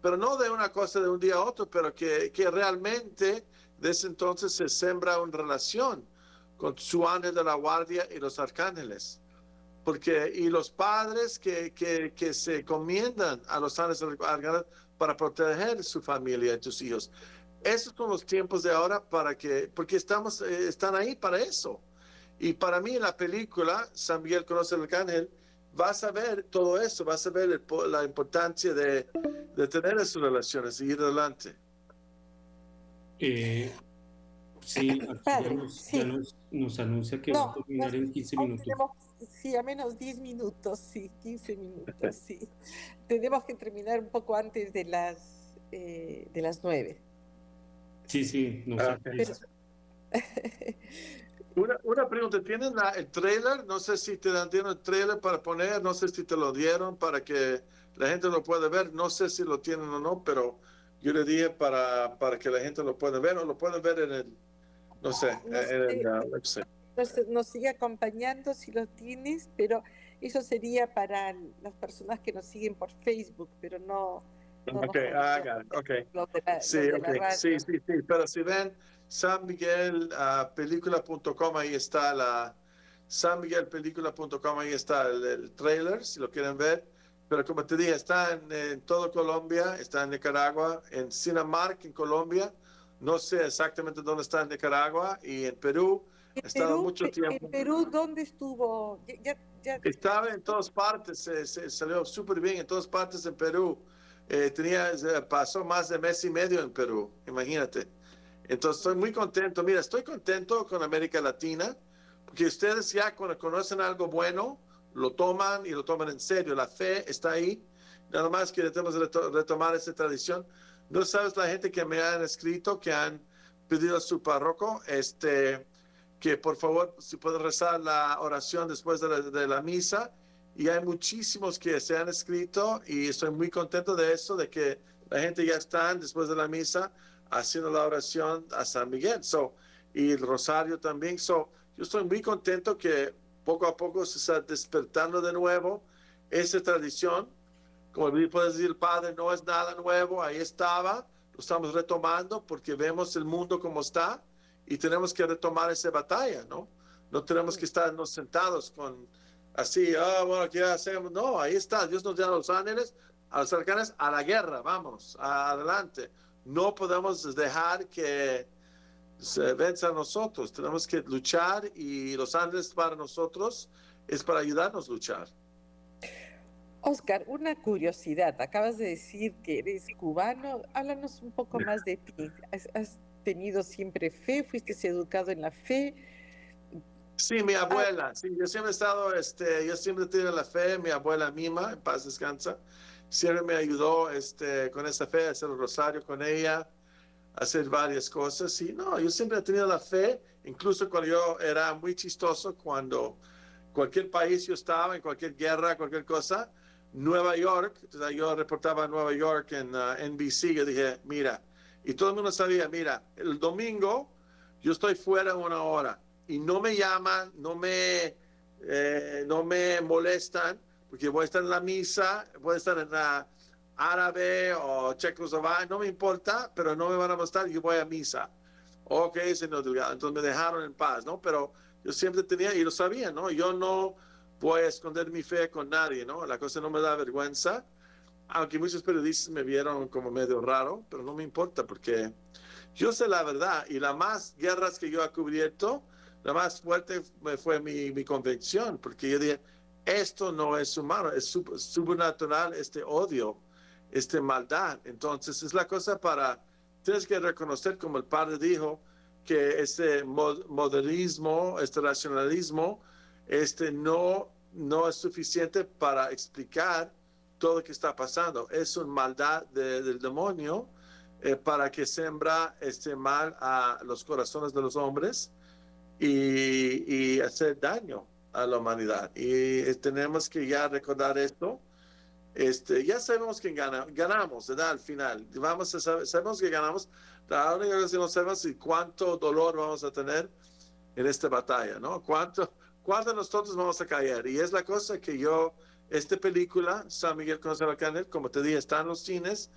Pero no de una cosa de un día a otro, pero que, que realmente desde entonces se sembra una relación con su ángel de la guardia y los arcángeles. Porque, y los padres que, que, que se comiendan a los ángeles la guardia para proteger su familia y sus hijos. Esos son los tiempos de ahora para que, porque estamos, eh, están ahí para eso. Y para mí la película, San Miguel conoce al arcángel, vas a ver todo eso, vas a ver la importancia de, de, tener esas relaciones y ir adelante. Eh, sí, Padre, ya, nos, nos, anuncia que va a terminar en 15 minutos. sí, a menos 10 minutos, sí, 15 minutos, sí. tenemos que terminar un poco antes de las, eh, de las 9. Sí, sí, nos ah, Una, una pregunta, ¿tienen el trailer? No sé si te dan el trailer para poner, no sé si te lo dieron para que la gente lo pueda ver, no sé si lo tienen o no, pero yo le dije para, para que la gente lo pueda ver o lo pueden ver en el, no sé, en el website. Nos, sigue acompañando si lo tienes, pero eso sería para las personas que nos siguen por Facebook, pero no... ok, ah, ok. sí, sí, sí, sí, pero si ven San Miguel uh, película.com, ahí está la San Miguel película.com, ahí está el, trailer, si lo quieren ver. Pero como te dije, está en, en todo Colombia, está en Nicaragua, en Sinamark, en Colombia. No sé exactamente dónde está en Nicaragua y en Perú. ¿En estado mucho tiempo. ¿En Perú dónde estuvo? Ya, ya... Estaba en todas partes, se, salió súper bien en todas partes en Perú. Eh, tenía, pasó más de mes y medio en Perú, imagínate. Entonces estoy muy contento. Mira, estoy contento con América Latina, porque ustedes ya cuando conocen algo bueno, lo toman y lo toman en serio. La fe está ahí. Nada más que tenemos que retomar esa tradición. No sabes la gente que me han escrito, que han pedido a su párroco, este, que por favor, si pueden rezar la oración después de la, de la misa. Y hay muchísimos que se han escrito y estoy muy contento de eso, de que la gente ya está después de la misa haciendo la oración a San Miguel. So, y el rosario también. So, yo estoy muy contento que poco a poco se está despertando de nuevo esa tradición. Como puede decir el Padre, no es nada nuevo, ahí estaba, lo estamos retomando porque vemos el mundo como está y tenemos que retomar esa batalla, ¿no? No tenemos que estarnos sentados con así, ah, bueno, ¿qué hacemos? No, ahí está, Dios nos da a los ángeles, a los arcanes, a la guerra, vamos, adelante. No podemos dejar que se venza a nosotros. Tenemos que luchar y los ángeles para nosotros es para ayudarnos a luchar. Oscar, una curiosidad. Acabas de decir que eres cubano. Háblanos un poco más de ti. ¿Has, tenido siempre fe? ¿Fuiste educado en la fe? Sí, mi ah. abuela. Sí, yo siempre he estado, este, yo siempre he tenido la fe. Mi abuela Mima, en paz descansa, siempre me ayudó este, con esa fe, a hacer el rosario con ella hacer varias cosas. Y no, yo siempre he tenido la fe, incluso cuando yo era muy chistoso, cuando cualquier país yo estaba, en cualquier guerra, cualquier cosa, Nueva York, yo reportaba Nueva York en uh, NBC, yo dije, mira, y todo el mundo sabía, mira, el domingo yo estoy fuera una hora y no me llaman, no me, eh, no me molestan, porque voy a estar en la misa, voy a estar en la árabe o checoslovaco, no me importa, pero no me van a mostrar, yo voy a misa. Ok, señor Delgado, entonces me dejaron en paz, ¿no? Pero yo siempre tenía, y lo sabía, ¿no? Yo no voy a esconder mi fe con nadie, ¿no? La cosa no me da vergüenza, aunque muchos periodistas me vieron como medio raro, pero no me importa porque yo sé la verdad y las más guerras que yo he cubierto, la más fuerte fue mi, mi convicción, porque yo dije, esto no es humano, es supernatural este odio este maldad. Entonces es la cosa para, tienes que reconocer, como el padre dijo, que este modernismo, este racionalismo, este no, no es suficiente para explicar todo lo que está pasando. Es una maldad del demonio eh, para que sembra este mal a los corazones de los hombres y, y hacer daño a la humanidad. Y tenemos que ya recordar esto este, ya sabemos que gana, ganamos, ¿verdad? Al final, vamos a saber, sabemos que ganamos, la única que no sabemos es cuánto dolor vamos a tener en esta batalla, ¿no? ¿Cuánto, cuánto nosotros vamos a caer? Y es la cosa que yo, esta película, San Miguel con Canel, como te dije, está en los cines,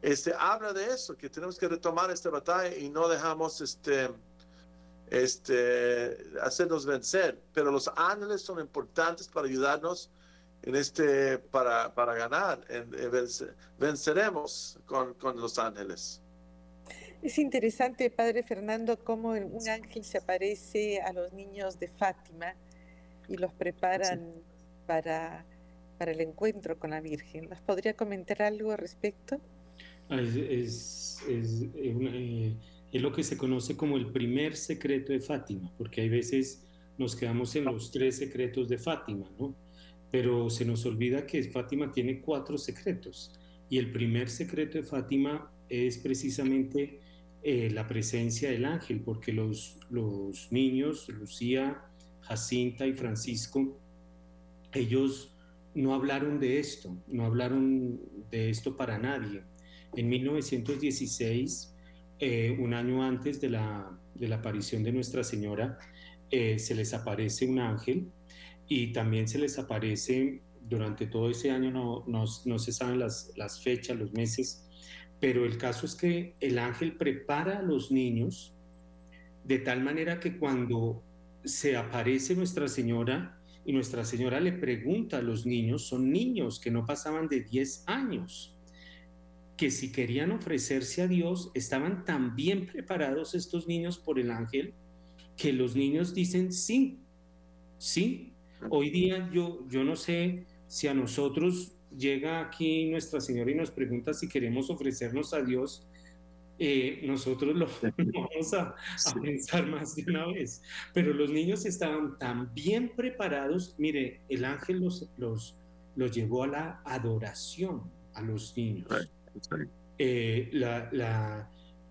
este, habla de eso, que tenemos que retomar esta batalla y no dejamos este, este, hacernos vencer. Pero los ángeles son importantes para ayudarnos en este, para, para ganar. En, venceremos con, con los ángeles. Es interesante, Padre Fernando, cómo un ángel se aparece a los niños de Fátima y los preparan para, para el encuentro con la Virgen. ¿Nos podría comentar algo al respecto? Ah, es, es, eh, es, lo que se conoce como el primer secreto de Fátima, porque hay veces nos quedamos en los tres secretos de Fátima, ¿no? Pero se nos olvida que Fátima tiene cuatro secretos. Y el primer secreto de Fátima es precisamente eh, la presencia del ángel, porque los, los niños, Lucía, Jacinta y Francisco, ellos no hablaron de esto, no hablaron de esto para nadie. En 1916, eh, un año antes de la, aparición de Nuestra Señora, eh, se les aparece un ángel y también se les aparece durante todo ese año, no, se saben las, las fechas, los meses, pero el caso es que el ángel prepara a los niños de tal manera que cuando se aparece Nuestra Señora y Nuestra Señora le pregunta a los niños, son niños que no pasaban de 10 años, que si querían ofrecerse a Dios, estaban tan bien preparados estos niños por el ángel, que los niños dicen sí, sí. Hoy día yo, yo no sé si a nosotros llega aquí Nuestra Señora y nos pregunta si queremos ofrecernos a Dios, eh, nosotros lo vamos a, pensar más de una vez. Pero los niños estaban tan bien preparados, mire, el ángel los, los, los llevó a la adoración a los niños. Eh, la,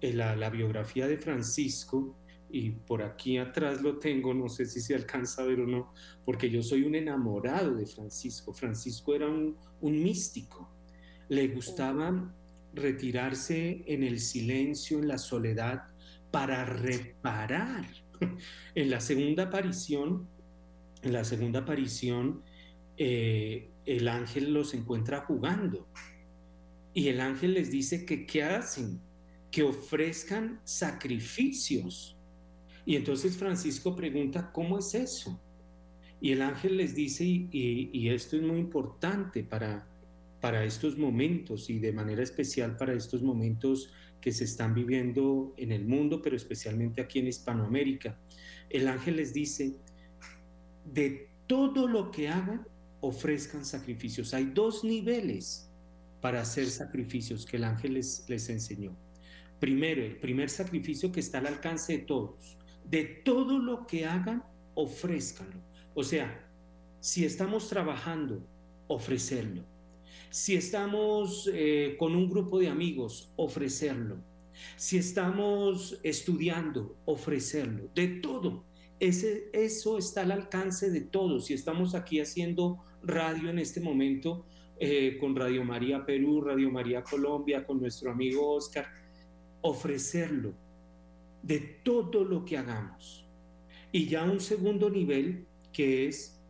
eh, la, la, biografía de Francisco y por aquí atrás lo tengo, no sé si se alcanza a ver o no, porque yo soy un enamorado de Francisco. Francisco era un, un místico, le gustaba retirarse en el silencio, en la soledad, para reparar. En la segunda aparición, en la segunda aparición, eh, el ángel los encuentra jugando y el ángel les dice que qué hacen, que ofrezcan sacrificios y entonces Francisco pregunta, ¿cómo es eso? Y el ángel les dice, y, esto es muy importante para, para estos momentos y de manera especial para estos momentos que se están viviendo en el mundo, pero especialmente aquí en Hispanoamérica. El ángel les dice, de todo lo que hagan, ofrezcan sacrificios. Hay dos niveles para hacer sacrificios que el ángel les, les enseñó. Primero, el primer sacrificio que está al alcance de todos, de todo lo que hagan, ofrézcanlo. O sea, si estamos trabajando, ofrecerlo. Si estamos eh, con un grupo de amigos, ofrecerlo. Si estamos estudiando, ofrecerlo. De todo. Ese, eso está al alcance de todos. Si estamos aquí haciendo radio en este momento, eh, con Radio María Perú, Radio María Colombia, con nuestro amigo Oscar, ofrecerlo de todo lo que hagamos. Y ya un segundo nivel que es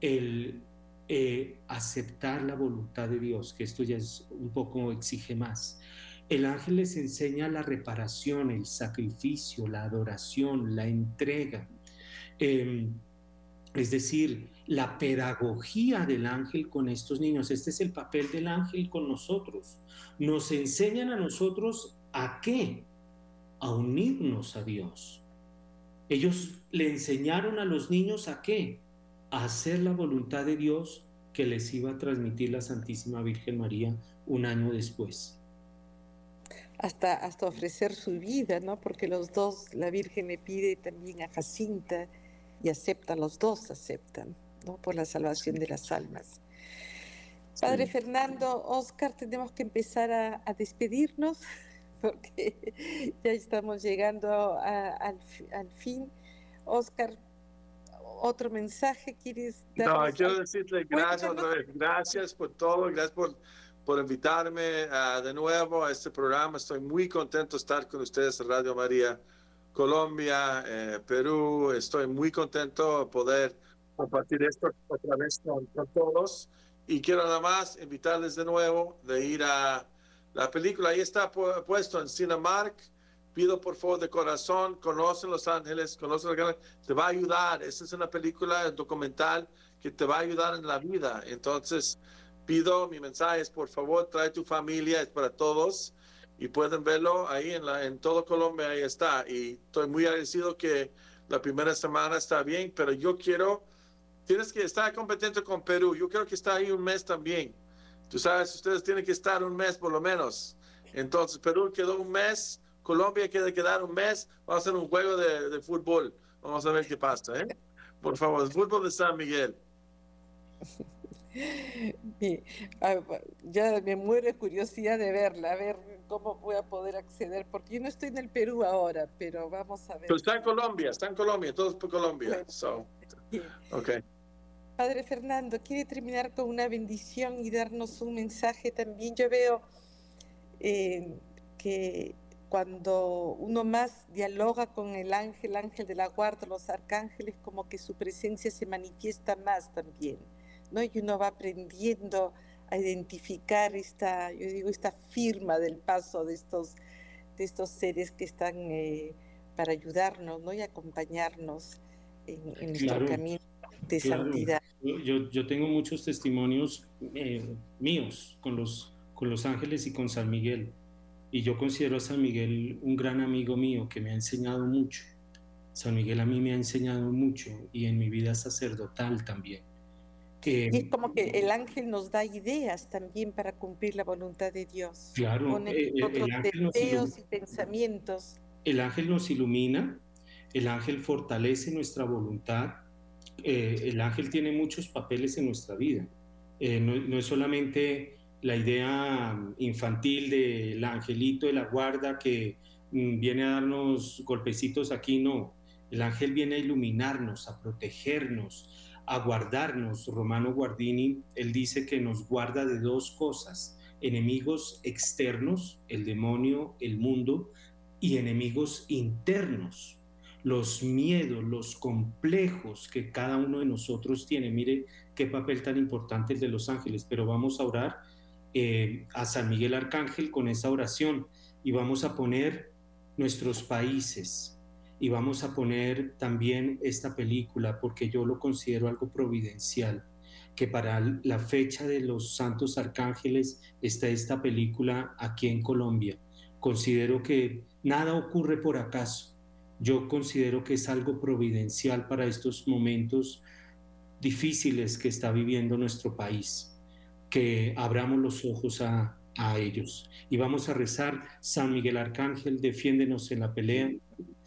el eh, aceptar la voluntad de Dios, que esto ya es un poco exige más. El ángel les enseña la reparación, el sacrificio, la adoración, la entrega. Em, es decir, la pedagogía del ángel con estos niños. Este es el papel del ángel con nosotros. Nos enseñan a nosotros a qué? a unirnos a Dios. Ellos le enseñaron a los niños a qué? A hacer la voluntad de Dios que les iba a transmitir la Santísima Virgen María un año después. Hasta, hasta ofrecer su vida, ¿no? Porque los dos, la Virgen le pide también a Jacinta y acepta, los dos aceptan, ¿no? Por la salvación de las almas. Padre Fernando, Oscar, tenemos que empezar a, a despedirnos. porque ya estamos llegando al, fin. Oscar, otro mensaje quieres dar? No, quiero decirle gracias otra vez. Gracias por todo, gracias por, por invitarme uh, de nuevo a este programa. Estoy muy contento de estar con ustedes en Radio María Colombia, eh, Perú. Estoy muy contento de poder compartir esto otra vez con, con todos. Y quiero nada más invitarles de nuevo de ir a la película. Ahí está puesto en Cinemark pido por favor de corazón, conocen Los Ángeles, conocen Los Ángeles, te va a ayudar. Esta es una película documental que te va a ayudar en la vida. Entonces, pido mi mensaje es, por favor, trae tu familia, es para todos. Y pueden verlo ahí en, la, en todo Colombia, ahí está. Y estoy muy agradecido que la primera semana está bien, pero yo quiero, tienes que estar competente con Perú. Yo creo que está ahí un mes también. Tú sabes, ustedes tienen que estar un mes por lo menos. Entonces, Perú quedó un mes Colombia quiere quedar un mes, vamos a hacer un juego de, fútbol. Vamos a ver qué pasa, ¿eh? Por favor, el fútbol de San Miguel. ya me muere curiosidad de verla, a ver cómo voy a poder acceder, porque yo no estoy en el Perú ahora, pero vamos a ver. Pero está en Colombia, está en Colombia, todos por Colombia. okay. Padre Fernando, quiere terminar con una bendición y darnos un mensaje también. Yo veo eh, que cuando uno más dialoga con el ángel, ángel de la guarda, los arcángeles, como que su presencia se manifiesta más también, ¿no? Y uno va aprendiendo a identificar esta, yo digo, esta firma del paso de estos, de estos seres que están eh, para ayudarnos, ¿no? Y acompañarnos en, nuestro camino de santidad. Yo, yo, tengo muchos testimonios eh, míos con los, con los ángeles y con San Miguel y yo considero a San Miguel un gran amigo mío que me ha enseñado mucho. San Miguel a mí me ha enseñado mucho y en mi vida sacerdotal también. y es como que el ángel nos da ideas también para cumplir la voluntad de Dios. Claro, eh, eh, otros deseos y pensamientos. El ángel nos ilumina, el ángel fortalece nuestra voluntad. Eh, el ángel tiene muchos papeles en nuestra vida. no, no, es solamente la idea infantil del angelito de la guarda que mm, viene a darnos golpecitos aquí, no. El ángel viene a iluminarnos, a protegernos, a guardarnos. Romano Guardini, él dice que nos guarda de dos cosas, enemigos externos, el demonio, el mundo, y enemigos internos, los miedos, los complejos que cada uno de nosotros tiene. Mire qué papel tan importante el de los ángeles, pero vamos a orar eh, a San Miguel Arcángel con esa oración y vamos a poner nuestros países y vamos a poner también esta película porque yo lo considero algo providencial que para la fecha de los santos arcángeles está esta película aquí en Colombia. Considero que nada ocurre por acaso. Yo considero que es algo providencial para estos momentos difíciles que está viviendo nuestro país que abramos los ojos a, ellos. Y vamos a rezar, San Miguel Arcángel, defiéndenos en la pelea,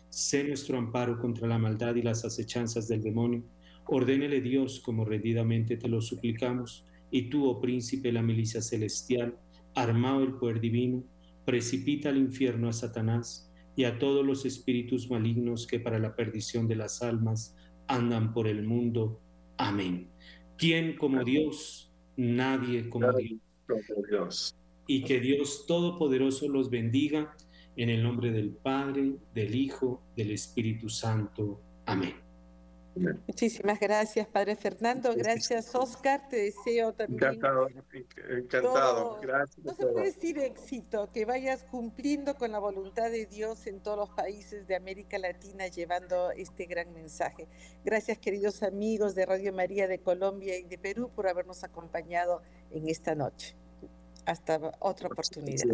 sé nuestro amparo contra la maldad y las acechanzas del demonio. Ordénele Dios como rendidamente te lo suplicamos, y tú, oh príncipe de la milicia celestial, armado el poder divino, precipita al infierno a Satanás y a todos los espíritus malignos que para la perdición de las almas andan por el mundo. Amén. ¿Quién como Dios? nadie como Dios. Y que Dios Todopoderoso los bendiga en el nombre del Padre, del Hijo, del Espíritu Santo. Amén. Muchísimas gracias, Padre Fernando. Gracias, Oscar. Te deseo también. Encantado, encantado. gracias. No se puede decir éxito, que vayas cumpliendo con la voluntad de Dios en todos los países de América Latina, llevando este gran mensaje. Gracias, queridos amigos de Radio María de Colombia y de Perú, por habernos acompañado en esta noche. Hasta otra oportunidad.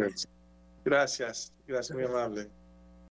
Gracias, gracias, muy amable.